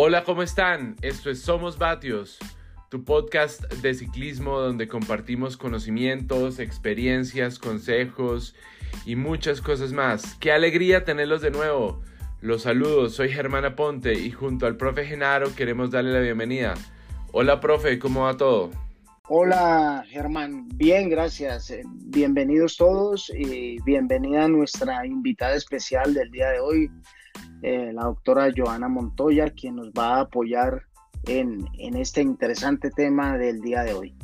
Hola, ¿cómo están? Esto es Somos Batios, tu podcast de ciclismo donde compartimos conocimientos, experiencias, consejos y muchas cosas más. ¡Qué alegría tenerlos de nuevo! Los saludos, soy Germán Aponte y junto al profe Genaro queremos darle la bienvenida. Hola, profe, ¿cómo va todo? Hola Germán, bien, gracias. Eh, bienvenidos todos y bienvenida a nuestra invitada especial del día de hoy, eh, la doctora Joana Montoya, quien nos va a apoyar en, en este interesante tema del día de hoy.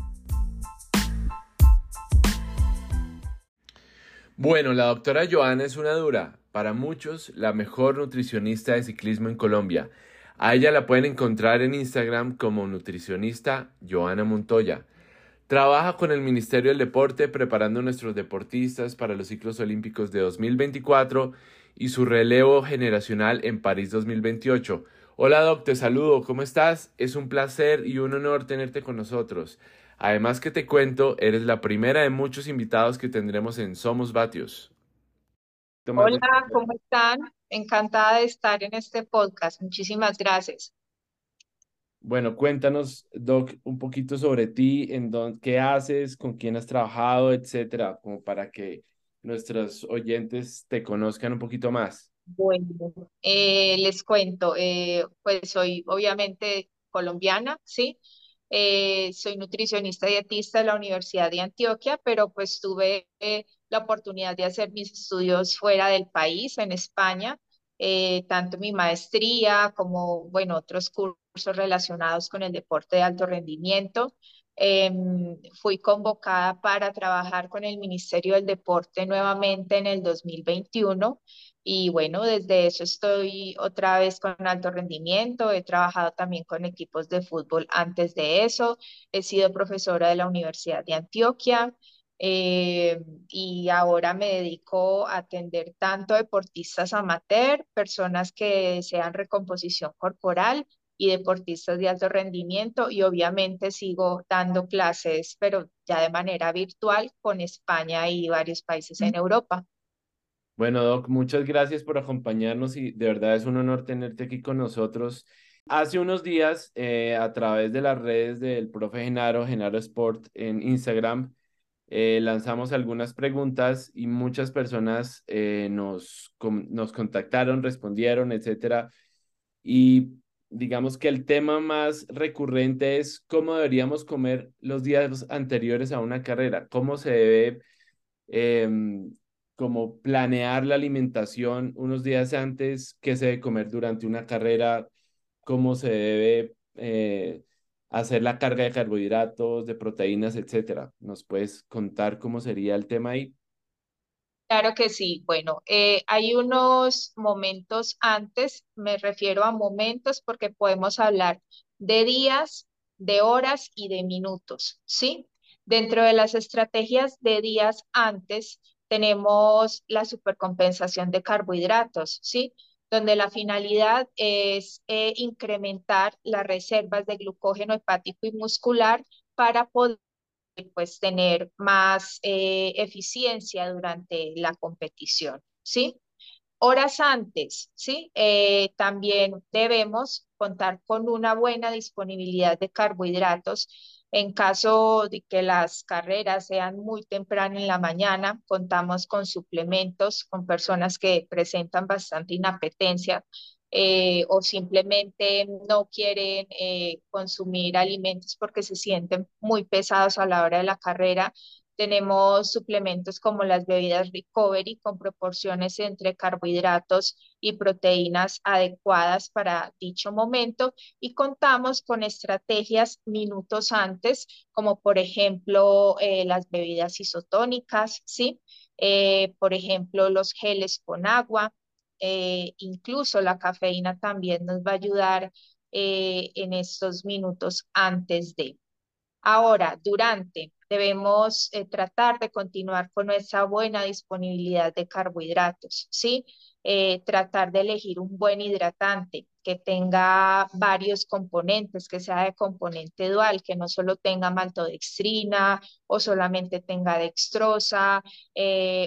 Bueno, la doctora Joana es una dura, para muchos la mejor nutricionista de ciclismo en Colombia. A ella la pueden encontrar en Instagram como nutricionista Joana Montoya. Trabaja con el Ministerio del Deporte preparando a nuestros deportistas para los ciclos olímpicos de 2024 y su relevo generacional en París 2028. Hola Doc, te saludo, ¿cómo estás? Es un placer y un honor tenerte con nosotros. Además que te cuento, eres la primera de muchos invitados que tendremos en Somos Batios. Hola, ¿cómo están? Encantada de estar en este podcast. Muchísimas gracias. Bueno, cuéntanos, Doc, un poquito sobre ti, en dónde, qué haces, con quién has trabajado, etcétera, como para que nuestros oyentes te conozcan un poquito más. Bueno, eh, les cuento, eh, pues soy obviamente colombiana, ¿sí? Eh, soy nutricionista dietista de la Universidad de Antioquia, pero pues tuve la oportunidad de hacer mis estudios fuera del país, en España, tanto mi maestría como, bueno, otros cursos relacionados con el deporte de alto rendimiento. Em, fui convocada para trabajar con el Ministerio del Deporte nuevamente en el 2021 y bueno, desde eso estoy otra vez con alto rendimiento. He trabajado también con equipos de fútbol antes de eso. He sido profesora de la Universidad de Antioquia. Eh, y ahora me dedico a atender tanto deportistas amateur, personas que desean recomposición corporal y deportistas de alto rendimiento y obviamente sigo dando clases, pero ya de manera virtual con España y varios países en Europa. Bueno, Doc, muchas gracias por acompañarnos y de verdad es un honor tenerte aquí con nosotros. Hace unos días, eh, a través de las redes del profe Genaro, Genaro Sport en Instagram, eh, lanzamos algunas preguntas y muchas personas eh, nos, nos contactaron, respondieron, etcétera. Y digamos que el tema más recurrente es cómo deberíamos comer los días anteriores a una carrera, cómo se debe em, planear la alimentación unos días antes, qué se debe comer durante una carrera, cómo se debe eh, hacer la carga de carbohidratos, de proteínas, etcétera. ¿Nos puedes contar cómo sería el tema ahí? Claro que sí. Bueno, eh, hay unos momentos antes, me refiero a momentos porque podemos hablar de días, de horas y de minutos, ¿sí? Dentro de las estrategias de días antes tenemos la supercompensación de carbohidratos, ¿sí? Donde la finalidad es eh, incrementar las reservas de glucógeno hepático y muscular para poder pues tener más eh, eficiencia durante la competición, ¿sí? Horas antes, ¿sí? Eh, también debemos contar con una buena disponibilidad de carbohidratos. En caso de que las carreras sean muy temprano en la mañana, contamos con suplementos, con personas que presentan bastante inapetencia eh, o simplemente no quieren eh, consumir alimentos porque se sienten muy pesados a la hora de la carrera. Tenemos suplementos como las bebidas recovery con proporciones entre carbohidratos y proteínas adecuadas para dicho momento y contamos con estrategias minutos antes, como por ejemplo eh, las bebidas isotónicas, ¿sí? por ejemplo, los geles con agua, eh, incluso la cafeína también nos va a ayudar eh, en estos minutos antes de. Ahora, durante, debemos eh, tratar de continuar con nuestra buena disponibilidad de carbohidratos, ¿sí? tratar de elegir un buen hidratante que tenga varios componentes, que sea de componente dual, que no solo tenga maltodextrina o solamente tenga dextrosa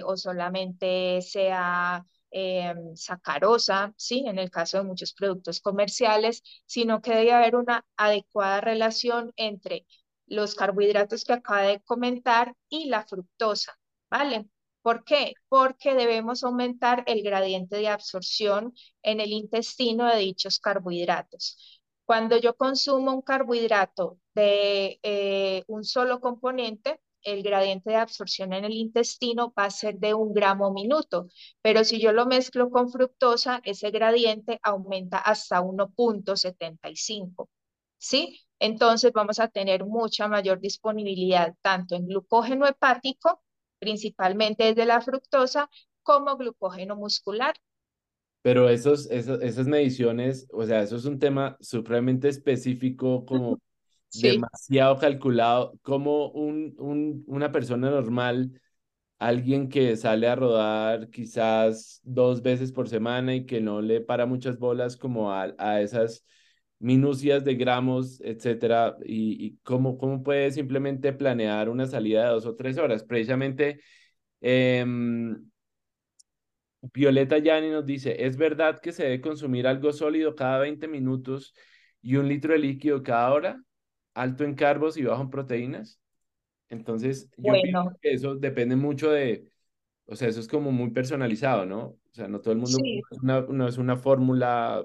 o solamente sea eh, sacarosa, ¿sí? En el caso de muchos productos comerciales, sino que debe haber una adecuada relación entre los carbohidratos que acaba de comentar y la fructosa, ¿vale? ¿Por qué? Porque debemos aumentar el gradiente de absorción en el intestino de dichos carbohidratos. Cuando yo consumo un carbohidrato de eh, un solo componente, el gradiente de absorción en el intestino va a ser de un gramo minuto, pero si yo lo mezclo con fructosa, ese gradiente aumenta hasta 1.75. ¿Sí? Entonces vamos a tener mucha mayor disponibilidad tanto en glucógeno hepático, principalmente desde la fructosa, como glucógeno muscular. Pero esos, esos, esas mediciones, o sea, eso es un tema supremamente específico, como demasiado calculado, como un, un, una persona normal, alguien que sale a rodar quizás dos veces por semana y que no le para muchas bolas como a, a esas minucias de gramos, etcétera, y, y cómo, cómo puede simplemente planear una salida de dos o tres horas. Precisamente, em, Violeta Yani nos dice, ¿es verdad que se debe consumir algo sólido cada 20 minutos y un litro de líquido cada hora? Alto en carbos y bajo en proteínas. Entonces, yo bueno. que eso depende mucho de, o sea, eso es como muy personalizado, ¿no? O sea, no todo el mundo, sí. una, no es una fórmula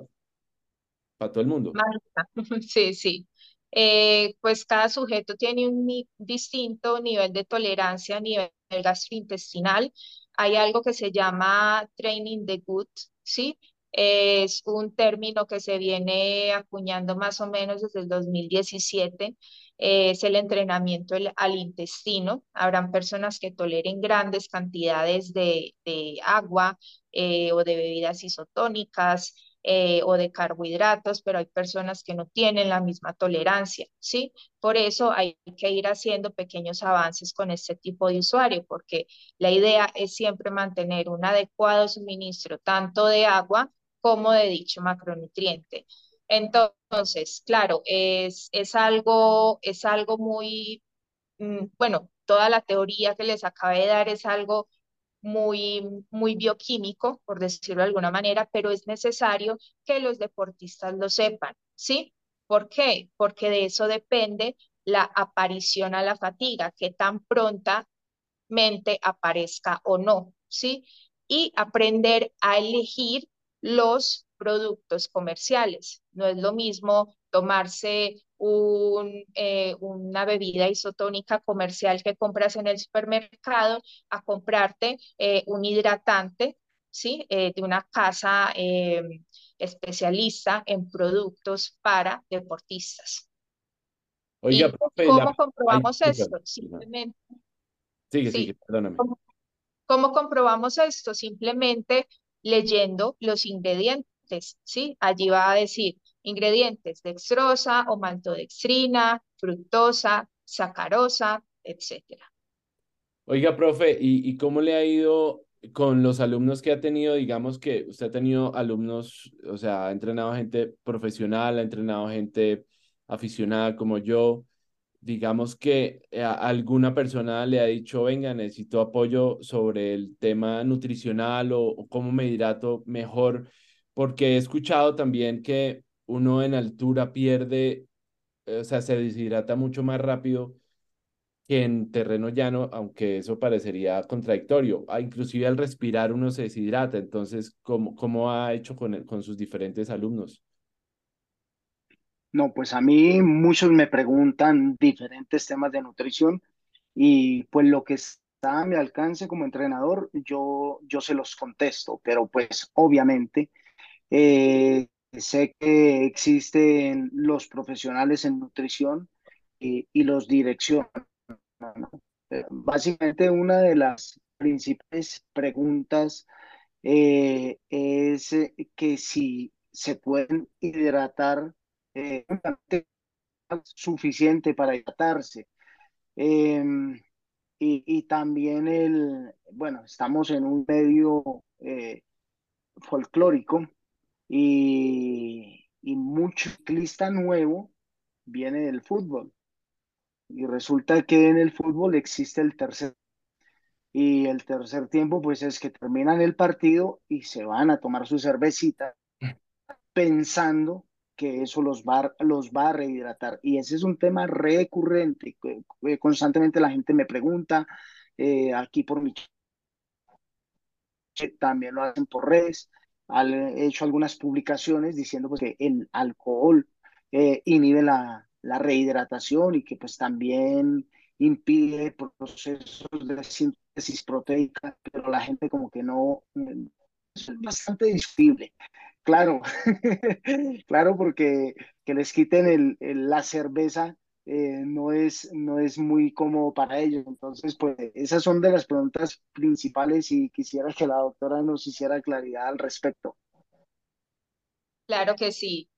para todo el mundo. Sí, sí. Eh, pues cada sujeto tiene un ni distinto nivel de tolerancia a nivel gastrointestinal. Hay algo que se llama training the gut, ¿sí? Es un término que se viene acuñando más o menos desde el 2017. es el entrenamiento al intestino. Habrán personas que toleren grandes cantidades de, de agua eh, o de bebidas isotónicas. Eh, o de carbohidratos, pero hay personas que no tienen la misma tolerancia, ¿sí? Por eso hay que ir haciendo pequeños avances con este tipo de usuario, porque la idea es siempre mantener un adecuado suministro tanto de agua como de dicho macronutriente. Entonces, claro, es, es, algo, es algo muy, mm, bueno, toda la teoría que les acabé de dar es algo muy, muy bioquímico, por decirlo de alguna manera, pero es necesario que los deportistas lo sepan, ¿sí? ¿Por qué? Porque de eso depende la aparición a la fatiga, que tan prontamente aparezca o no, ¿sí? Y aprender a elegir los productos comerciales. No es lo mismo tomarse un, eh, una bebida isotónica comercial que compras en el supermercado a comprarte eh, un hidratante ¿sí? Eh, de una casa especialista en productos para deportistas. Oiga, profe, ¿Cómo comprobamos esto? Simplemente. Sigue, sí, sigue, perdóname. ¿Cómo comprobamos esto? Simplemente leyendo los ingredientes, ¿sí? Allí va a decir ingredientes dextrosa o maltodextrina, fructosa, sacarosa, etcétera. Oiga, profe, ¿y, ¿y cómo le ha ido con los alumnos que ha tenido? Digamos que usted ha tenido alumnos, o sea, ha entrenado gente profesional, ha entrenado gente aficionada como yo digamos que eh, alguna persona le ha dicho, venga, necesito apoyo sobre el tema nutricional o, cómo me hidrato mejor, porque he escuchado también que uno en altura pierde, eh, o sea, se deshidrata mucho más rápido que en terreno llano, aunque eso parecería contradictorio. Ah, inclusive al respirar uno se deshidrata. Entonces, ¿cómo, cómo ha hecho con, con sus diferentes alumnos? No, pues a mí muchos me preguntan diferentes temas de nutrición y pues lo que está a mi alcance como entrenador, yo, yo se los contesto, pero pues obviamente eh, sé que existen los profesionales en nutrición y, los direccionan. Básicamente una de las principales preguntas eh, es que si se pueden hidratar eh, suficiente para hidratarse. Em, y, también el, bueno, estamos en un medio eh, folclórico y, y mucho ciclista nuevo viene del fútbol. Y resulta que en el fútbol existe el tercer. Y el tercer tiempo, pues es que terminan el partido y se van a tomar su cervecita pensando que eso los va, los va a rehidratar. Y ese es un tema recurrente. Constantemente la gente me pregunta, eh, aquí por mi también lo hacen por redes, he hecho algunas publicaciones diciendo pues, que el alcohol eh, inhibe la, la, rehidratación y que pues también impide procesos de síntesis proteica, pero la gente como que no, es bastante discutible. Claro, claro, porque que les quiten el, la cerveza eh, no, es, no es muy cómodo para ellos. Entonces, pues esas son de las preguntas principales y quisiera que la doctora nos hiciera claridad al respecto. Claro que sí.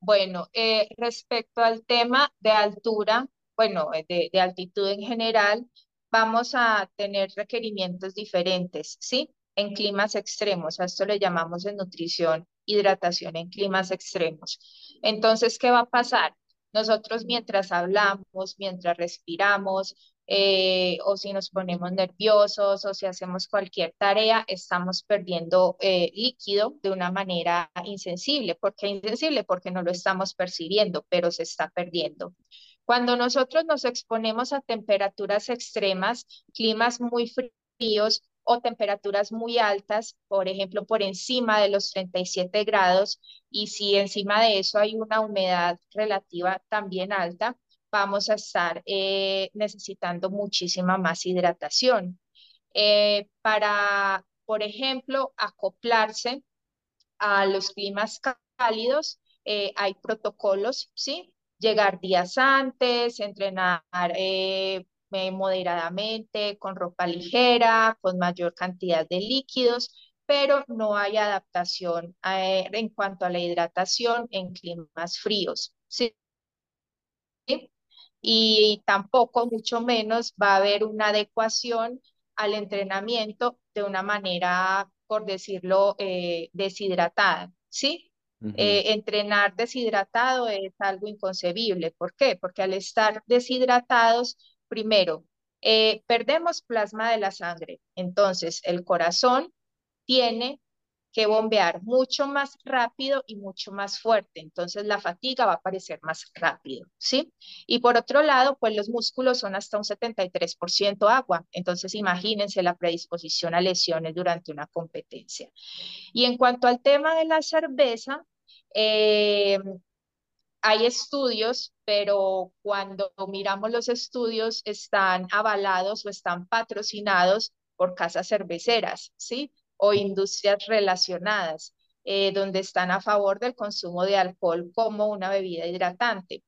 Bueno, eh, respecto al tema de altura, bueno, de, de altitud en general, vamos a tener requerimientos diferentes, ¿sí? En climas extremos, a esto le llamamos en nutrición hidratación en climas extremos. Entonces, ¿qué va a pasar? Nosotros mientras hablamos, mientras respiramos, eh, o si nos ponemos nerviosos o si hacemos cualquier tarea, estamos perdiendo eh, líquido de una manera insensible. ¿Por qué insensible? Porque no lo estamos percibiendo, pero se está perdiendo. Cuando nosotros nos exponemos a temperaturas extremas, climas muy fríos, o temperaturas muy altas, por ejemplo, por encima de los 37 grados, y si encima de eso hay una humedad relativa también alta, vamos a estar eh, necesitando muchísima más hidratación. Eh, para, por ejemplo, acoplarse a los climas cálidos, eh, hay protocolos, ¿sí? Llegar días antes, entrenar moderadamente, con ropa ligera, con mayor cantidad de líquidos, pero no hay adaptación eh, en cuanto a la hidratación en climas fríos. ¿sí? Y tampoco, mucho menos, va a haber una adecuación al entrenamiento de una manera, por decirlo, eh, deshidratada. ¿sí? Eh, entrenar deshidratado es algo inconcebible. ¿Por qué? Porque al estar deshidratados, Primero, eh, perdemos plasma de la sangre. Entonces, el corazón tiene que bombear mucho más rápido y mucho más fuerte. Entonces, la fatiga va a aparecer más rápido, ¿sí? Y por otro lado, pues los músculos son hasta un 73% agua. Entonces, imagínense la predisposición a lesiones durante una competencia. Y en cuanto al tema de la cerveza, eh, hay estudios, pero cuando miramos los estudios están avalados o están patrocinados por casas cerveceras, ¿sí? O industrias relacionadas, eh, donde están a favor del consumo de alcohol como una bebida hidratante.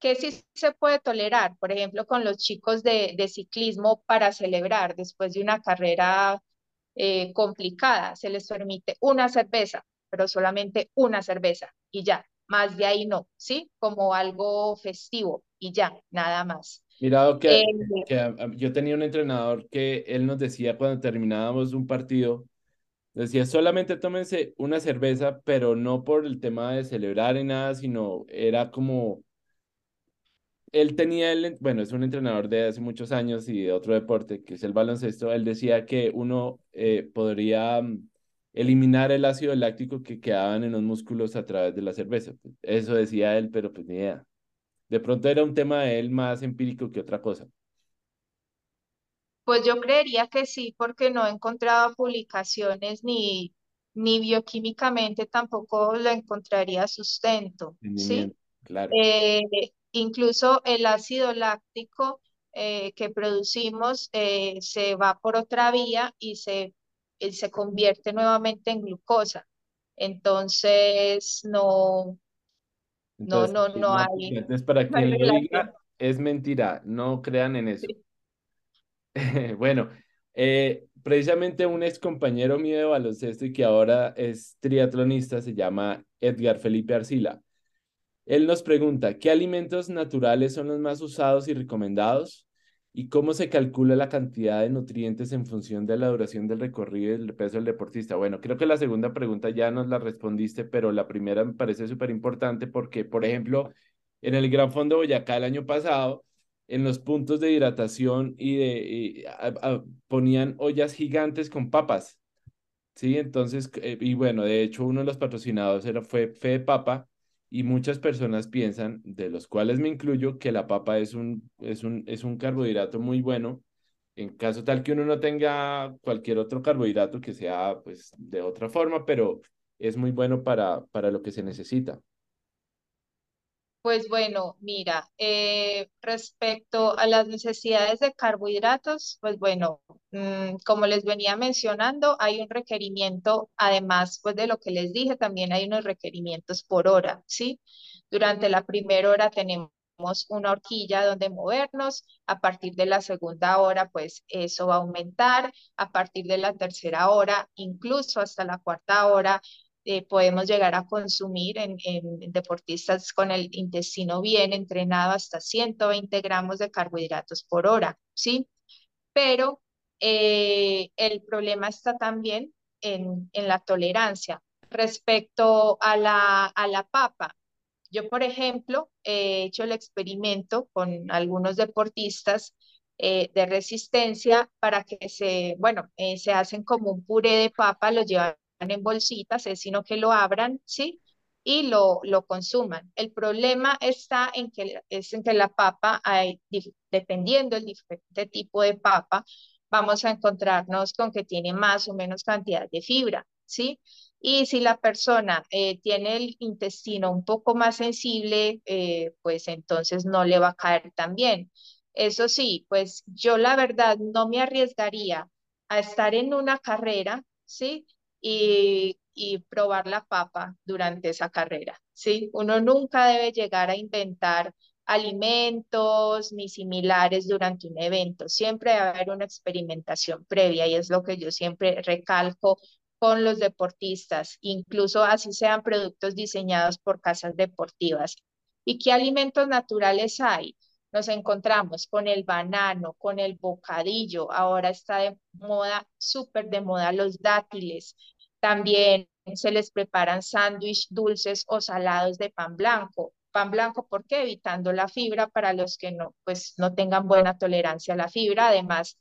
¿Qué sí se puede tolerar? Por ejemplo, con los chicos de, ciclismo para celebrar después de una carrera eh, complicada, se les permite una cerveza, pero solamente una cerveza y ya, más de ahí no, ¿sí? Como algo festivo y ya, nada más. Mirado que, eh, que yo tenía un entrenador que él nos decía cuando terminábamos un partido, decía, solamente tómense una cerveza, pero no por el tema de celebrar ni nada, sino era como, él tenía, el, bueno, es un entrenador de hace muchos años y de otro deporte, que es el baloncesto, él decía que uno eh, podría mm, eliminar el ácido láctico que quedaban en los músculos a través de la cerveza. Eso decía él, pero pues ni idea. De pronto era un tema de él más empírico que otra cosa. Pues yo creería que sí, porque no he encontrado publicaciones ni, ni bioquímicamente tampoco lo encontraría sustento, ¿sí? Claro. Eh, incluso el ácido láctico eh, que producimos eh, se va por otra vía y se se convierte nuevamente en glucosa. Entonces, no, no, no, no, hay. Entonces, para quien lo diga, es mentira, no crean en eso. bueno, eh, precisamente un ex compañero mío de baloncesto y que ahora es triatlonista se llama Edgar Felipe Arcila. Él nos pregunta, ¿qué alimentos naturales son los más usados y recomendados? ¿Y cómo se calcula la cantidad de nutrientes en función de la duración del recorrido y del peso del deportista? Bueno, creo que la segunda pregunta ya nos la respondiste, pero la primera me parece súper importante porque, por ejemplo, en el Gran Fondo Boyacá el año pasado, en los puntos de hidratación y, de, ponían ollas gigantes con papas. Sí, entonces, eh, y bueno, de hecho uno de los patrocinados era, fue Fe Papa y muchas personas piensan, de los cuales me incluyo, que la papa es un, es un, es un carbohidrato muy bueno en caso tal que uno no tenga cualquier otro carbohidrato que sea pues de otra forma, pero es muy bueno para, para lo que se necesita. Pues bueno, mira, eh, respecto a las necesidades de carbohidratos, pues bueno, mm, como les venía mencionando, hay un requerimiento, además pues de lo que les dije, también hay unos requerimientos por hora, ¿sí? Durante la primera hora tenemos una horquilla donde movernos, a partir de la segunda hora, pues eso va a aumentar, a partir de la tercera hora, incluso hasta la cuarta hora, eh, podemos llegar a consumir en, deportistas con el intestino bien entrenado hasta 120 gramos de carbohidratos por hora, ¿sí? Pero eh, el problema está también en, en la tolerancia. Respecto a la, a la papa, yo, por ejemplo, he hecho el experimento con algunos deportistas eh, de resistencia para que se, bueno, se hacen como un puré de papa, lo llevan en bolsitas, es sino que lo abran, ¿sí? Y lo, lo consuman. El problema está en que, es en que la papa, hay, dependiendo del diferente tipo de papa, vamos a encontrarnos con que tiene más o menos cantidad de fibra, ¿sí? Y si la persona eh, tiene el intestino un poco más sensible, eh, pues entonces no le va a caer tan bien. Eso sí, pues yo la verdad no me arriesgaría a estar en una carrera, ¿sí? Y, y probar la papa durante esa carrera, ¿sí? Uno nunca debe llegar a inventar alimentos ni similares durante un evento. Siempre debe haber una experimentación previa y es lo que yo siempre recalco con los deportistas, incluso así sean productos diseñados por casas deportivas. ¿Y qué alimentos naturales hay? Nos encontramos con el banano, con el bocadillo, ahora está de moda, súper de moda los dátiles. También se les preparan sándwiches dulces o salados de pan blanco. Pan blanco, ¿por qué? Evitando la fibra para los que no, pues, no tengan buena tolerancia a la fibra, además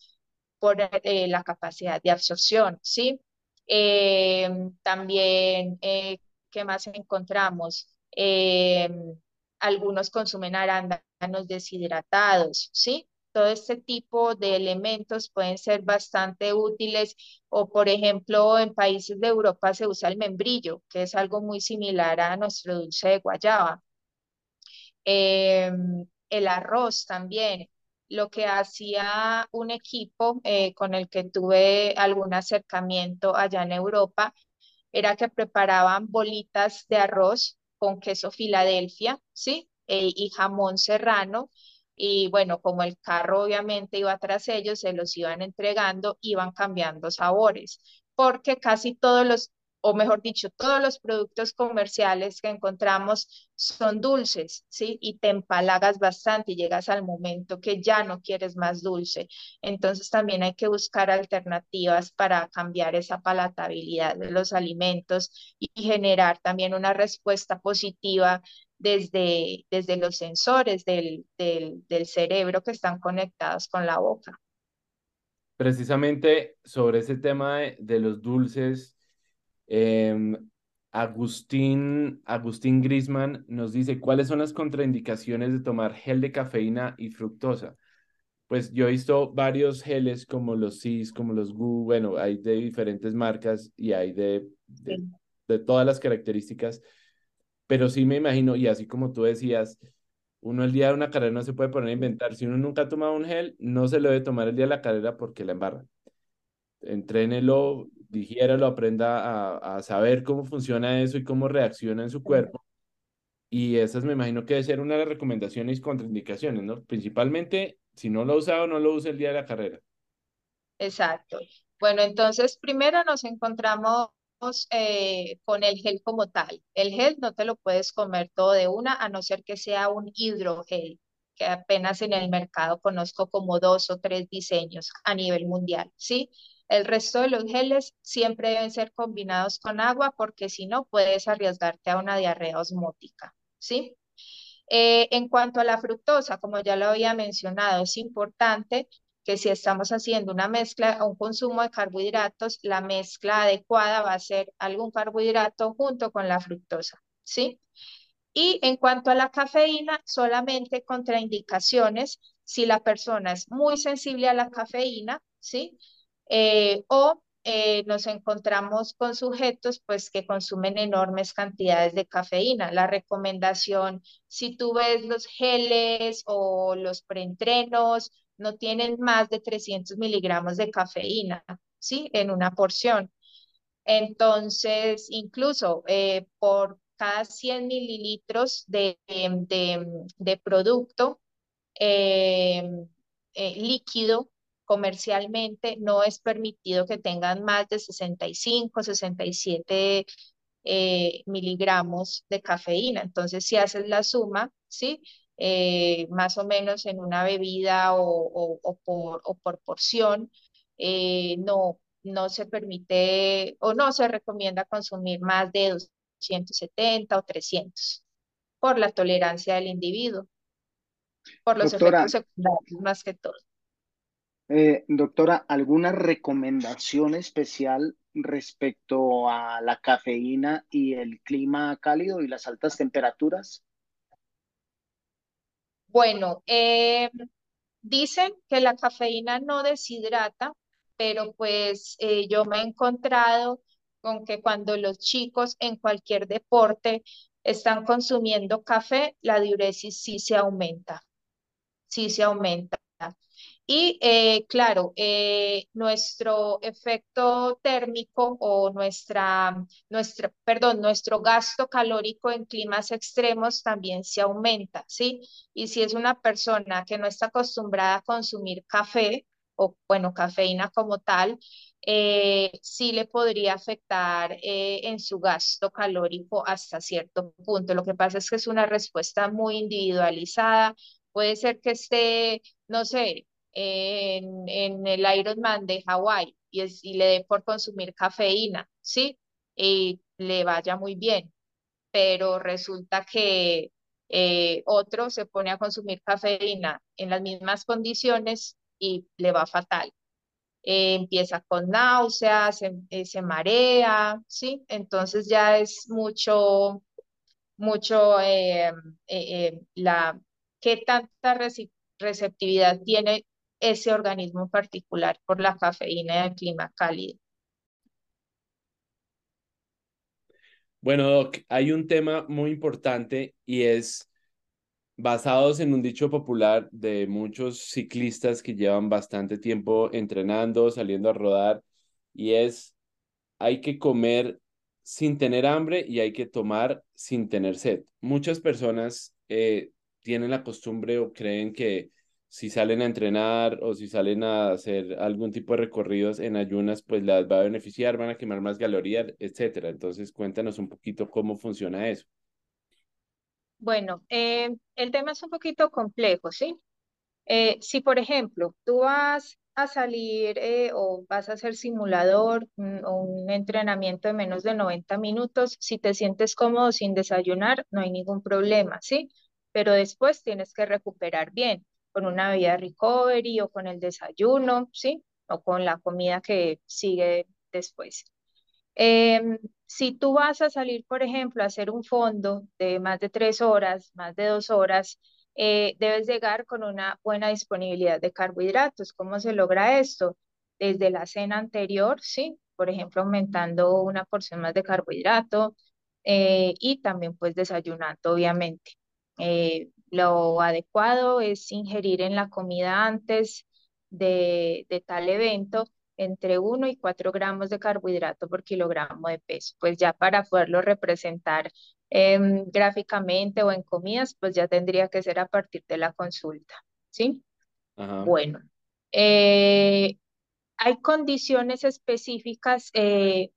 por eh, la capacidad de absorción, ¿sí? Eh, también, eh, ¿qué más encontramos? Algunos consumen arándanos deshidratados, ¿sí? Todo este tipo de elementos pueden ser bastante útiles o, por ejemplo, en países de Europa se usa el membrillo, que es algo muy similar a nuestro dulce de guayaba. el arroz también lo que hacía un equipo eh, con el que tuve algún acercamiento allá en Europa era que preparaban bolitas de arroz con queso Filadelfia, ¿sí? E, y jamón serrano. Y bueno, como el carro obviamente iba tras ellos, se los iban entregando, iban cambiando sabores, porque casi todos los o mejor dicho, todos los productos comerciales que encontramos son dulces, ¿sí? Y te empalagas bastante y llegas al momento que ya no quieres más dulce. Entonces también hay que buscar alternativas para cambiar esa palatabilidad de los alimentos y generar también una respuesta positiva desde, desde los sensores del, del, cerebro que están conectados con la boca. Precisamente sobre ese tema de, de los dulces, Em, Agustín, Agustín Grisman nos dice, ¿cuáles son las contraindicaciones de tomar gel de cafeína y fructosa? Pues yo he visto varios geles como los CIS, como los GU, bueno, hay de diferentes marcas y hay de, de, todas las características, pero sí me imagino, y así como tú decías, uno el día de una carrera no se puede poner a inventar. Si uno nunca ha tomado un gel, no se lo debe tomar el día de la carrera porque la embarra. Entrénelo, lo aprenda a, saber cómo funciona eso y cómo reacciona en su cuerpo. Y esas me imagino que debe ser una de las recomendaciones y contraindicaciones, ¿no? Principalmente, si no lo ha usado, no lo use el día de la carrera. Exacto. Bueno, entonces primero nos encontramos eh, con el gel como tal. El gel no te lo puedes comer todo de una, a no ser que sea un hidrogel, que apenas en el mercado conozco como dos o tres diseños a nivel mundial, ¿sí? El resto de los geles siempre deben ser combinados con agua porque si no puedes arriesgarte a una diarrea osmótica, ¿sí? Eh, en cuanto a la fructosa, como ya lo había mencionado, es importante que si estamos haciendo una mezcla o un consumo de carbohidratos, la mezcla adecuada va a ser algún carbohidrato junto con la fructosa, ¿sí? Y en cuanto a la cafeína, solamente contraindicaciones si la persona es muy sensible a la cafeína, ¿sí? Eh, o eh, nos encontramos con sujetos pues que consumen enormes cantidades de cafeína. La recomendación, si tú ves los geles o los preentrenos, no tienen más de 300 miligramos de cafeína, ¿sí? En una porción. Entonces, incluso eh, por cada 100 mililitros de, de, producto eh, líquido comercialmente, no es permitido que tengan más de 65, 67 miligramos de cafeína. Entonces, si haces la suma, ¿sí? Eh, más o menos en una bebida o, por, por, porción, eh, no, no se permite o no se recomienda consumir más de 270 o 300 por la tolerancia del individuo, por los efectos secundarios más que todo. Eh, doctora, ¿alguna recomendación especial respecto a la cafeína y el clima cálido y las altas temperaturas? Bueno, eh, dicen que la cafeína no deshidrata, pero pues eh, yo me he encontrado con que cuando los chicos en cualquier deporte están consumiendo café, la diuresis sí se aumenta, sí se aumenta. Y eh, claro, eh, nuestro efecto térmico o nuestra, nuestra, perdón, nuestro gasto calórico en climas extremos también se aumenta, ¿sí? Y si es una persona que no está acostumbrada a consumir café, o bueno, cafeína como tal, eh, sí le podría afectar en su gasto calórico hasta cierto punto. Lo que pasa es que es una respuesta muy individualizada. Puede ser que esté, no sé, en, en el Ironman de Hawái y, y le dé por consumir cafeína, ¿sí? Y le vaya muy bien, pero resulta que eh, otro se pone a consumir cafeína en las mismas condiciones y le va fatal. Eh, empieza con náuseas, se, eh, se, marea, ¿sí? Entonces ya es mucho, mucho la, qué tanta receptividad tiene ese organismo en particular por la cafeína del clima cálido. Bueno, Doc, hay un tema muy importante y es basados en un dicho popular de muchos ciclistas que llevan bastante tiempo entrenando, saliendo a rodar, y es hay que comer sin tener hambre y hay que tomar sin tener sed. Muchas personas eh, tienen la costumbre o creen que si salen a entrenar o si salen a hacer algún tipo de recorridos en ayunas, pues las va a beneficiar, van a quemar más calorías, etcétera. Entonces, cuéntanos un poquito cómo funciona eso. Bueno, eh, el tema es un poquito complejo, ¿sí? Eh, si, por ejemplo, tú vas a salir eh, o vas a hacer simulador o un entrenamiento de menos de 90 minutos, si te sientes cómodo sin desayunar, no hay ningún problema, ¿sí? Pero después tienes que recuperar bien con una vida recovery o con el desayuno, ¿sí? O con la comida que sigue después. Em, si tú vas a salir, por ejemplo, a hacer un fondo de más de tres horas, más de dos horas, eh, debes llegar con una buena disponibilidad de carbohidratos. ¿Cómo se logra esto? Desde la cena anterior, ¿sí? Por ejemplo, aumentando una porción más de carbohidrato eh, y también pues desayunando, obviamente. Eh, lo adecuado es ingerir en la comida antes de, tal evento entre 1 y 4 gramos de carbohidrato por kilogramo de peso. Pues ya para poderlo representar em, gráficamente o en comidas, pues ya tendría que ser a partir de la consulta. ¿Sí? Bueno, eh, hay condiciones específicas eh,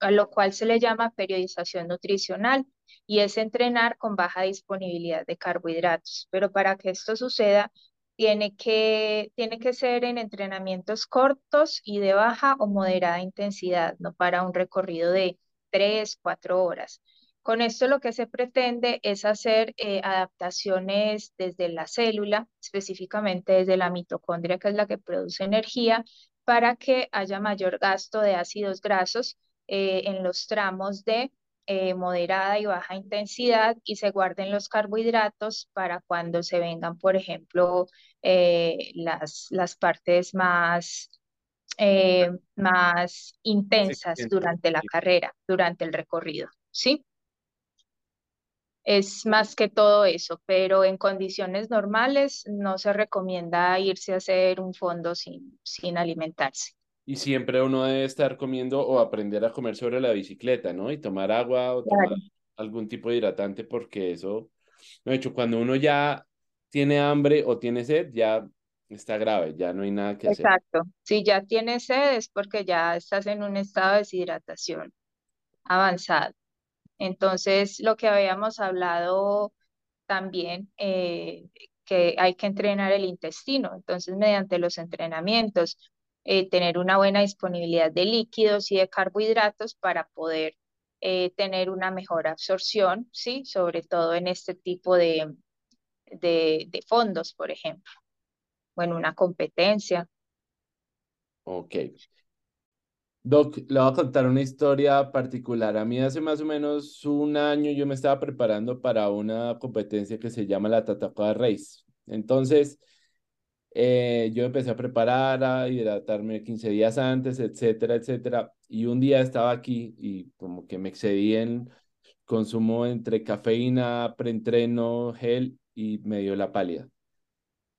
a lo cual se le llama periodización nutricional y es entrenar con baja disponibilidad de carbohidratos. Pero para que esto suceda, tiene que, tiene que ser en entrenamientos cortos y de baja o moderada intensidad, no para un recorrido de tres, cuatro horas. Con esto lo que se pretende es hacer eh, adaptaciones desde la célula, específicamente desde la mitocondria, que es la que produce energía, para que haya mayor gasto de ácidos grasos eh, en los tramos de eh, moderada y baja intensidad y se guarden los carbohidratos para cuando se vengan, por ejemplo, las, las partes más, más intensas durante la carrera, durante el recorrido. ¿Sí? Es más que todo eso, pero en condiciones normales no se recomienda irse a hacer un fondo sin, sin alimentarse. Y siempre uno debe estar comiendo o aprender a comer sobre la bicicleta, ¿no? Y tomar agua o tomar algún tipo de hidratante porque eso, de hecho, cuando uno ya tiene hambre o tiene sed, ya está grave, ya no hay nada que hacer. Exacto. Si ya tienes sed es porque ya estás en un estado de deshidratación avanzado. Entonces, lo que habíamos hablado también, eh, que hay que entrenar el intestino. Entonces, mediante los entrenamientos, eh, tener una buena disponibilidad de líquidos y de carbohidratos para poder eh, tener una mejor absorción, ¿sí? Sobre todo en este tipo de, de, fondos, por ejemplo, o en una competencia. Ok. Doc, le voy a contar una historia particular. A mí hace más o menos un año yo me estaba preparando para una competencia que se llama la Tatacoa Race. Entonces, eh, yo empecé a preparar, a hidratarme 15 días antes, etcétera, etcétera. Y un día estaba aquí y como que me excedí en consumo entre cafeína, preentreno, gel y me dio la pálida.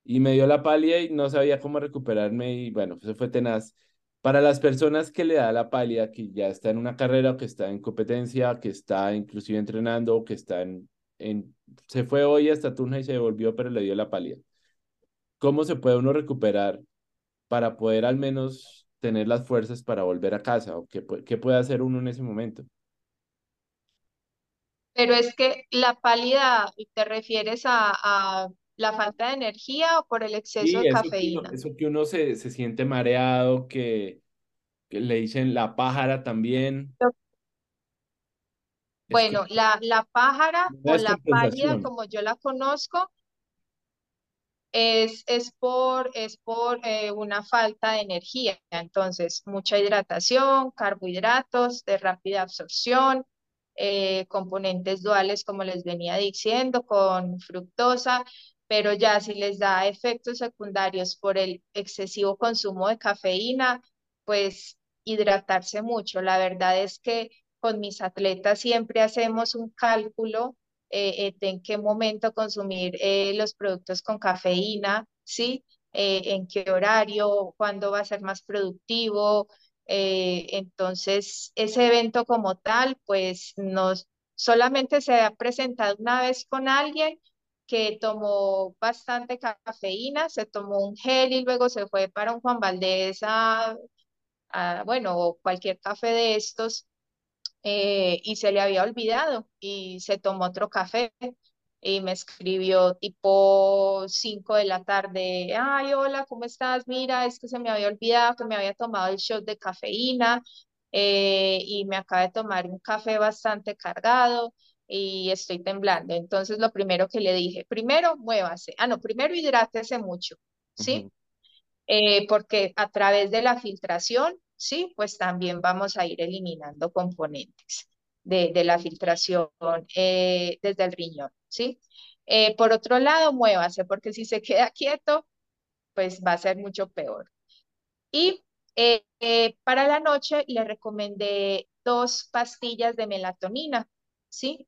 Y me dio la pálida y no sabía cómo recuperarme y bueno, eso fue tenaz. Para las personas que le da la pálida, que ya está en una carrera, que está en competencia, que está inclusive entrenando, que está en, en se fue hoy hasta Tunja y se devolvió, pero le dio la pálida. ¿Cómo se puede uno recuperar para poder al menos tener las fuerzas para volver a casa? ¿O qué, qué puede hacer uno en ese momento? Pero es que la pálida, ¿te refieres a, a la falta de energía o por el exceso de cafeína. eso que uno se, se siente mareado, que, le dicen la pájara también. Bueno, la, la pájara o la pálida, como yo la conozco, es, es por, es por eh, una falta de energía. Entonces, mucha hidratación, carbohidratos de rápida absorción, eh, componentes duales, como les venía diciendo, con fructosa pero ya si les da efectos secundarios por el excesivo consumo de cafeína, pues hidratarse mucho. La verdad es que con mis atletas siempre hacemos un cálculo eh, de en qué momento consumir eh, los productos con cafeína, ¿sí? Eh, en qué horario, cuándo va a ser más productivo. entonces, ese evento como tal, pues nos solamente se ha presentado una vez con alguien que tomó bastante cafeína, se tomó un gel y luego se fue para un Juan Valdez a, bueno, cualquier café de estos eh, y se le había olvidado y se tomó otro café y me escribió tipo 5 de la tarde, ay, hola, ¿cómo estás? Mira, es que se me había olvidado que me había tomado el shot de cafeína eh, y me acaba de tomar un café bastante cargado y estoy temblando. Entonces, lo primero que le dije, primero muévase. Ah, no, primero hidrátese mucho, ¿sí? Eh, porque a través de la filtración, ¿sí? Pues también vamos a ir eliminando componentes de, de la filtración eh, desde el riñón, ¿sí? Eh, por otro lado, muévase, porque si se queda quieto, pues va a ser mucho peor. Y para la noche le recomendé dos pastillas de melatonina, ¿sí?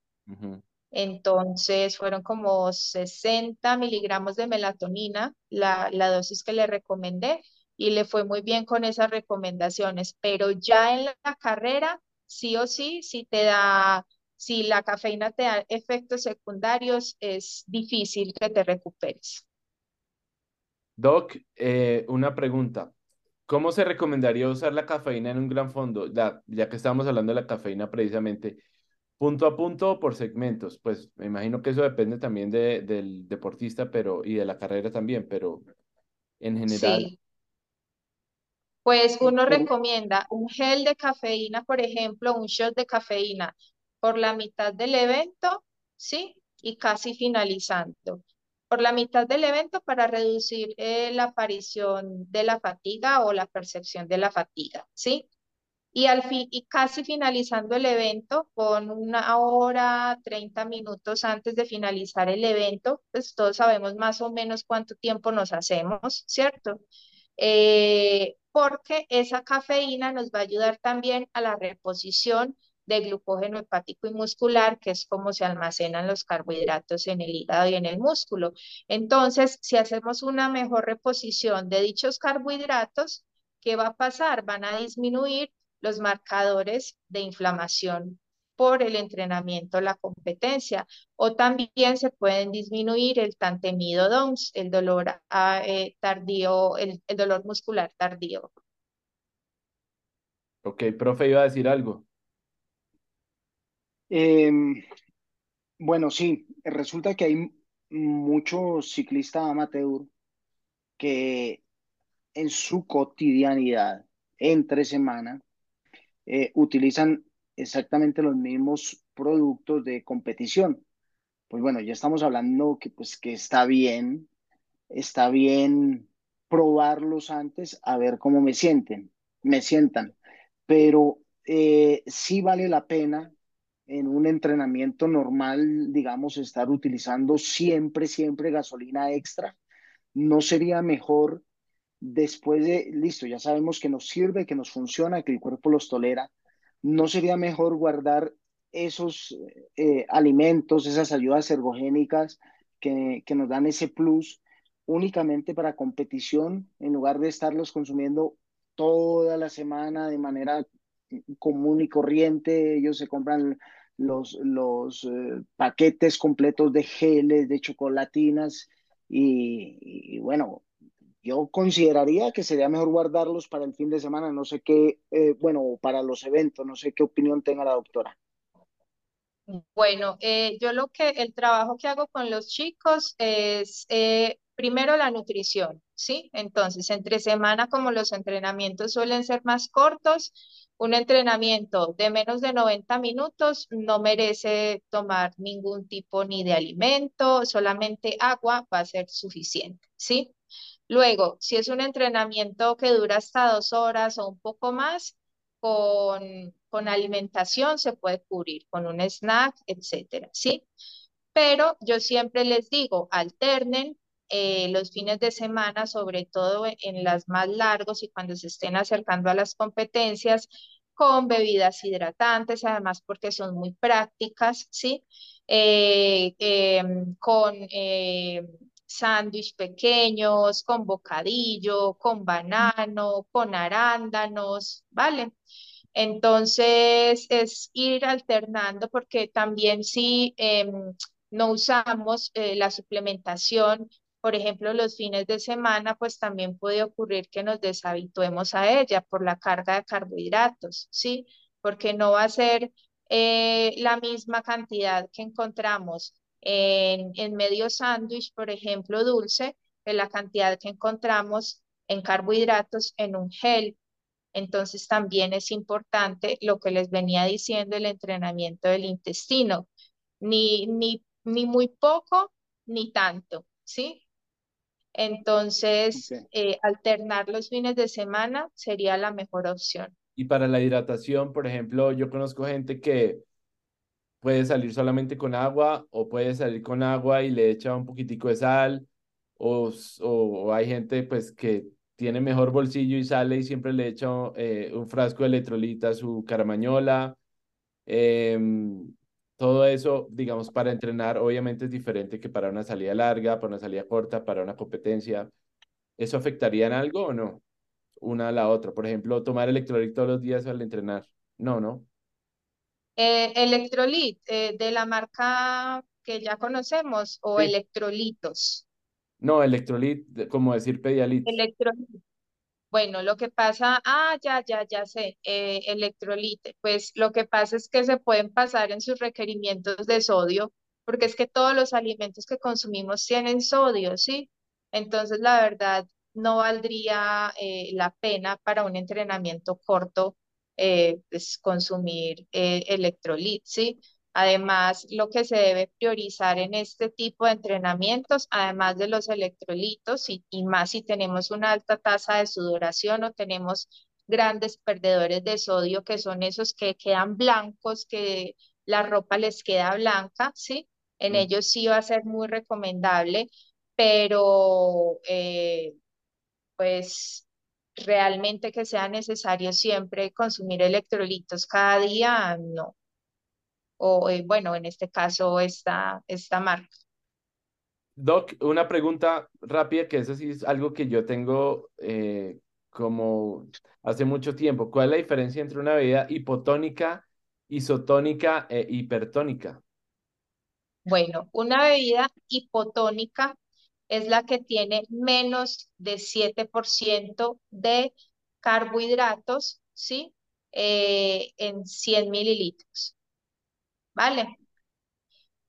Entonces fueron como 60 miligramos de melatonina, la, la dosis que le recomendé, y le fue muy bien con esas recomendaciones. Pero ya en la carrera, sí o sí, si te da, si la cafeína te da efectos secundarios, es difícil que te recuperes. Doc, eh, una pregunta. ¿Cómo se recomendaría usar la cafeína en un gran fondo? Ya, ya que estamos hablando de la cafeína precisamente, punto a punto o por segmentos. Pues me imagino que eso depende también de, del deportista pero, y de la carrera también, pero en general. Sí. Pues uno recomienda un gel de cafeína, por ejemplo, un shot de cafeína por la mitad del evento, ¿sí? Y casi finalizando. Por la mitad del evento para reducir eh, la aparición de la fatiga o la percepción de la fatiga, ¿sí? Y, al fin, y casi finalizando el evento, con una hora, 30 minutos antes de finalizar el evento, pues todos sabemos más o menos cuánto tiempo nos hacemos, ¿cierto? Eh, porque esa cafeína nos va a ayudar también a la reposición de glucógeno hepático y muscular, que es como se almacenan los carbohidratos en el hígado y en el músculo. Entonces, si hacemos una mejor reposición de dichos carbohidratos, ¿qué va a pasar? Van a disminuir los marcadores de inflamación por el entrenamiento, la competencia, o también se pueden disminuir el tan temido DOMS, el dolor ah, eh, tardío, el, dolor muscular tardío. Ok, profe, iba a decir algo. Em, bueno, sí, resulta que hay muchos ciclistas amateur que en su cotidianidad, entre semana, eh, utilizan exactamente los mismos productos de competición. Pues bueno, ya estamos hablando que pues que está bien, está bien probarlos antes a ver cómo me sienten, me sientan, pero eh, sí vale la pena en un entrenamiento normal, digamos, estar utilizando siempre, siempre gasolina extra. ¿No sería mejor después de, listo, ya sabemos que nos sirve, que nos funciona, que el cuerpo los tolera, ¿no sería mejor guardar esos eh, alimentos, esas ayudas ergogénicas que, que nos dan ese plus únicamente para competición en lugar de estarlos consumiendo toda la semana de manera común y corriente? Ellos se compran los, los eh, paquetes completos de geles, de chocolatinas y, y bueno, yo consideraría que sería mejor guardarlos para el fin de semana, no sé qué, eh, bueno, para los eventos, no sé qué opinión tenga la doctora. Bueno, eh, yo lo que, el trabajo que hago con los chicos es eh, primero la nutrición, ¿sí? Entonces, entre semana, como los entrenamientos suelen ser más cortos, un entrenamiento de menos de 90 minutos no merece tomar ningún tipo ni de alimento, solamente agua va a ser suficiente, ¿sí? Luego, si es un entrenamiento que dura hasta dos horas o un poco más, con, con alimentación se puede cubrir, con un snack, etcétera, ¿sí? Pero yo siempre les digo, alternen eh, los fines de semana, sobre todo en las más largos y cuando se estén acercando a las competencias, con bebidas hidratantes, además porque son muy prácticas, ¿sí? Eh, em, con eh, sándwich pequeños, con bocadillo, con banano, con arándanos, ¿vale? Entonces es ir alternando porque también si em, no usamos eh, la suplementación, por ejemplo, los fines de semana, pues también puede ocurrir que nos deshabituemos a ella por la carga de carbohidratos, ¿sí? Porque no va a ser eh, la misma cantidad que encontramos en, medio sándwich, por ejemplo, dulce, de la cantidad que encontramos en carbohidratos en un gel. Entonces también es importante lo que les venía diciendo el entrenamiento del intestino, ni, ni, ni muy poco ni tanto, ¿sí? Entonces, eh, alternar los fines de semana sería la mejor opción. Y para la hidratación, por ejemplo, yo conozco gente que puede salir solamente con agua o puede salir con agua y le echa un poquitico de sal o, o, hay gente pues que tiene mejor bolsillo y sale y siempre le echa eh, un frasco de electrolita a su caramañola. Em, todo eso, digamos, para entrenar obviamente es diferente que para una salida larga, para una salida corta, para una competencia. ¿Eso afectaría en algo o no? Una a la otra. Por ejemplo, tomar electrolito todos los días al entrenar. No, no. Eh, electrolit, eh, de la marca que ya conocemos, o electrolitos. No, electrolit, como decir pedialit. Electrolit. Bueno, lo que pasa, ah, ya, ya, ya sé, eh, electrolite. Pues lo que pasa es que se pueden pasar en sus requerimientos de sodio, porque es que todos los alimentos que consumimos tienen sodio, ¿sí? Entonces, la verdad, no valdría eh, la pena para un entrenamiento corto eh, pues, consumir eh, electrolit, ¿sí? Además, lo que se debe priorizar en este tipo de entrenamientos, además de los electrolitos y, y más si tenemos una alta tasa de sudoración o tenemos grandes perdedores de sodio, que son esos que quedan blancos, que la ropa les queda blanca, ¿sí? En mm. ellos sí va a ser muy recomendable, pero eh, pues realmente que sea necesario siempre consumir electrolitos cada día, no. O eh, bueno, en este caso esta, esta marca. Doc, una pregunta rápida, que eso sí es algo que yo tengo eh, como hace mucho tiempo. ¿Cuál es la diferencia entre una bebida hipotónica, isotónica e hipertónica? Bueno, una bebida hipotónica es la que tiene menos de 7% de carbohidratos, ¿sí? Eh, en 100 mililitros, ¿vale?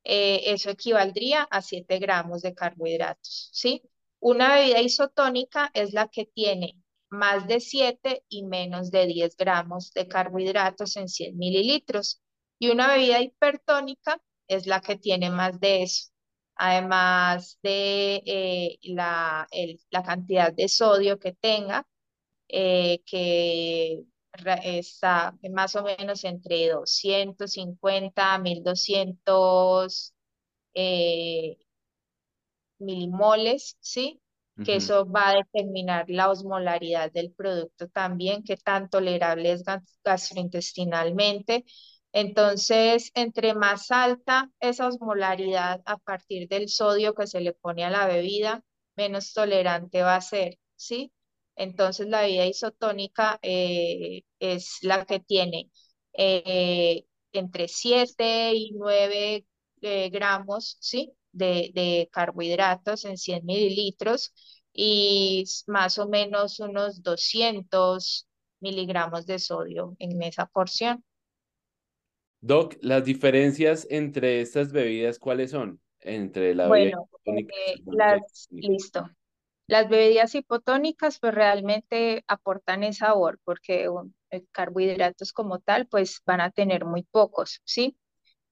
Eh, eso equivaldría a 7 gramos de carbohidratos, ¿sí? Una bebida isotónica es la que tiene más de 7 y menos de 10 gramos de carbohidratos en 100 mililitros. Y una bebida hipertónica es la que tiene más de eso, además de eh, la, la, cantidad de sodio que tenga, eh, que está más o menos entre 250 a 1200 eh, milimoles, ¿sí? que eso va a determinar la osmolaridad del producto también, que tan tolerable es gastrointestinalmente. Entonces, entre más alta esa osmolaridad a partir del sodio que se le pone a la bebida, menos tolerante va a ser, ¿sí? Entonces, la bebida isotónica eh, es la que tiene eh, entre 7 y 9 eh, gramos, ¿sí? de, carbohidratos en 100 mililitros y más o menos unos 200 miligramos de sodio en esa porción. Doc, las diferencias entre estas bebidas, ¿cuáles son? Entre la bueno, eh, las, listo. Las bebidas hipotónicas pues realmente aportan el sabor porque carbohidratos como tal pues van a tener muy pocos, ¿sí?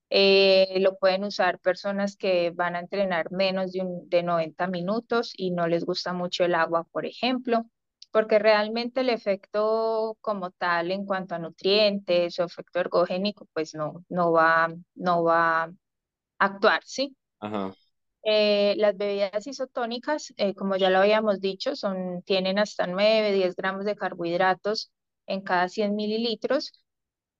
Eh, lo pueden usar personas que van a entrenar menos de, un, de 90 minutos y no les gusta mucho el agua, por ejemplo, porque realmente el efecto como tal en cuanto a nutrientes o efecto ergogénico, pues no, no, va, no va a actuar, ¿sí? Eh, las bebidas isotónicas, eh, como ya lo habíamos dicho, son, tienen hasta 9, 10 gramos de carbohidratos en cada 100 mililitros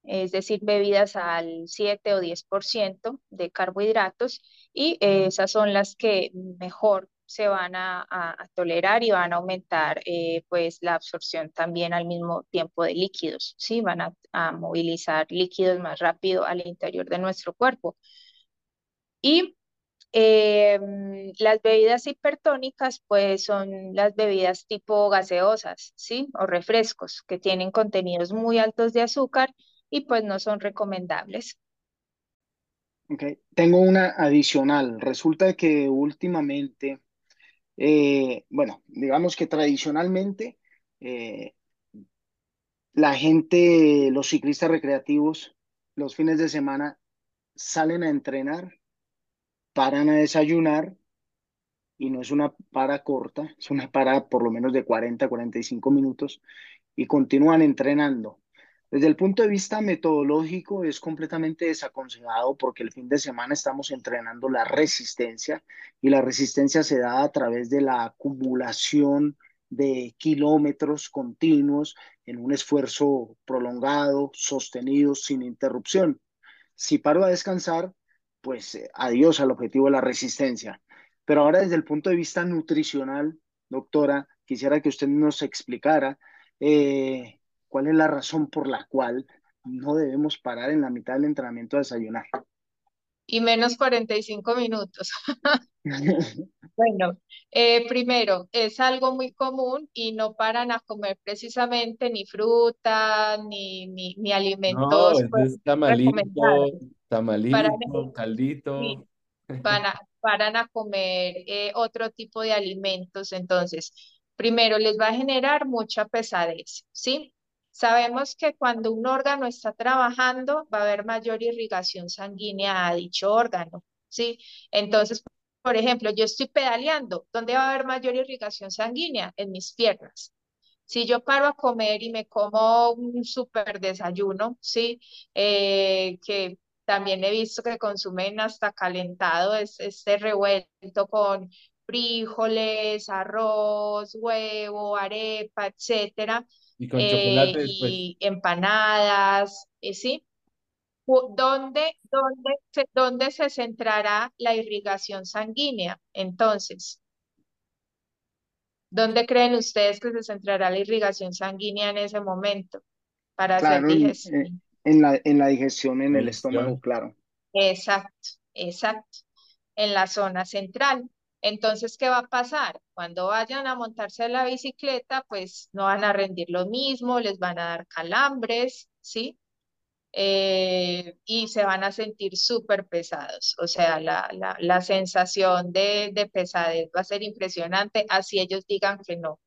es decir, bebidas al 7 o 10% de carbohidratos y esas son las que mejor se van a, tolerar y van a aumentar eh, pues la absorción también al mismo tiempo de líquidos, ¿sí? Van a, movilizar líquidos más rápido al interior de nuestro cuerpo. Y em, las bebidas hipertónicas, pues son las bebidas tipo gaseosas, ¿sí? O refrescos que tienen contenidos muy altos de azúcar y pues no son recomendables. Okay. Tengo una adicional. Resulta que últimamente, eh, bueno, digamos que tradicionalmente eh, la gente, los ciclistas recreativos, los fines de semana salen a entrenar, paran a desayunar y no es una para corta, es una para por lo menos de 40, 45 minutos y continúan entrenando. Desde el punto de vista metodológico es completamente desaconsejado porque el fin de semana estamos entrenando la resistencia y la resistencia se da a través de la acumulación de kilómetros continuos en un esfuerzo prolongado, sostenido, sin interrupción. Si paro a descansar, pues eh, adiós al objetivo de la resistencia. Pero ahora desde el punto de vista nutricional, doctora, quisiera que usted nos explicara eh, ¿Cuál es la razón por la cual no debemos parar en la mitad del entrenamiento a desayunar? Y menos 45 minutos. bueno, eh, primero, es algo muy común y no paran a comer precisamente ni fruta, ni, ni, alimentos. No, pues, es tamalito, tamalito, caldito. paran a comer eh, otro tipo de alimentos. Entonces, primero les va a generar mucha pesadez, ¿sí? Sabemos que cuando un órgano está trabajando va a haber mayor irrigación sanguínea a dicho órgano, ¿sí? Entonces, por ejemplo, yo estoy pedaleando, ¿dónde va a haber mayor irrigación sanguínea? En mis piernas. Si yo paro a comer y me como un súper desayuno, ¿sí? Eh, que también he visto que consumen hasta calentado, es, este revuelto con frijoles, arroz, huevo, arepa, etcétera. Y con chocolate eh, Y empanadas, eh, ¿sí? ¿Dónde, dónde, se, ¿Dónde se centrará la irrigación sanguínea? Entonces, ¿dónde creen ustedes que se centrará la irrigación sanguínea en ese momento para hacer digestión? En, la, en la digestión, en el estómago, claro. Exacto, exacto, en la zona central. Entonces, ¿qué va a pasar? Cuando vayan a montarse la bicicleta, pues no van a rendir lo mismo, les van a dar calambres, ¿sí? Eh, y se van a sentir súper pesados. O sea, la, la, la sensación de, de, pesadez va a ser impresionante, así ellos digan que no.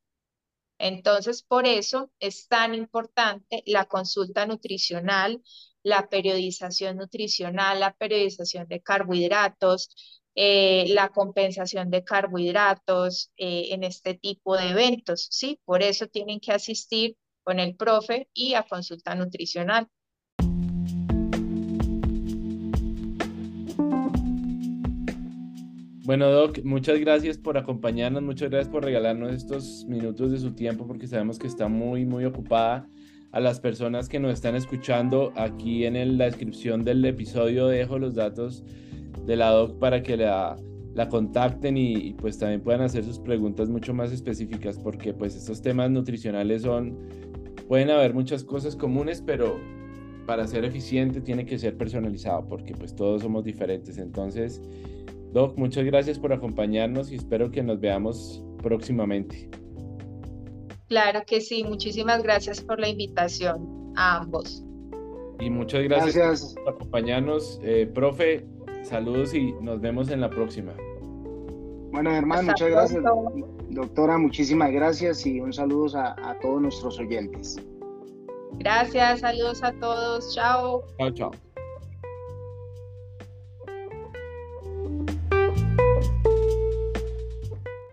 Entonces, por eso es tan importante la consulta nutricional, la periodización nutricional, la periodización de carbohidratos, eh, la compensación de carbohidratos eh, en este tipo de eventos, ¿sí? Por eso tienen que asistir con el profe y a consulta nutricional. Bueno, Doc, muchas gracias por acompañarnos, muchas gracias por regalarnos estos minutos de su tiempo porque sabemos que está muy, muy ocupada. A las personas que nos están escuchando, aquí en la descripción del episodio dejo los datos de la doc para que la, la contacten y, pues también puedan hacer sus preguntas mucho más específicas porque pues estos temas nutricionales son, pueden haber muchas cosas comunes, pero para ser eficiente tiene que ser personalizado porque pues todos somos diferentes. Entonces, Doc, muchas gracias por acompañarnos y espero que nos veamos próximamente. Claro que sí, muchísimas gracias por la invitación a ambos. Y muchas gracias, por acompañarnos. Eh, profe, Saludos y nos vemos en la próxima. Bueno, hermano, muchas gracias. Doctora, muchísimas gracias y un saludo a, a todos nuestros oyentes. Gracias, saludos a todos. Chao. Chao, chao.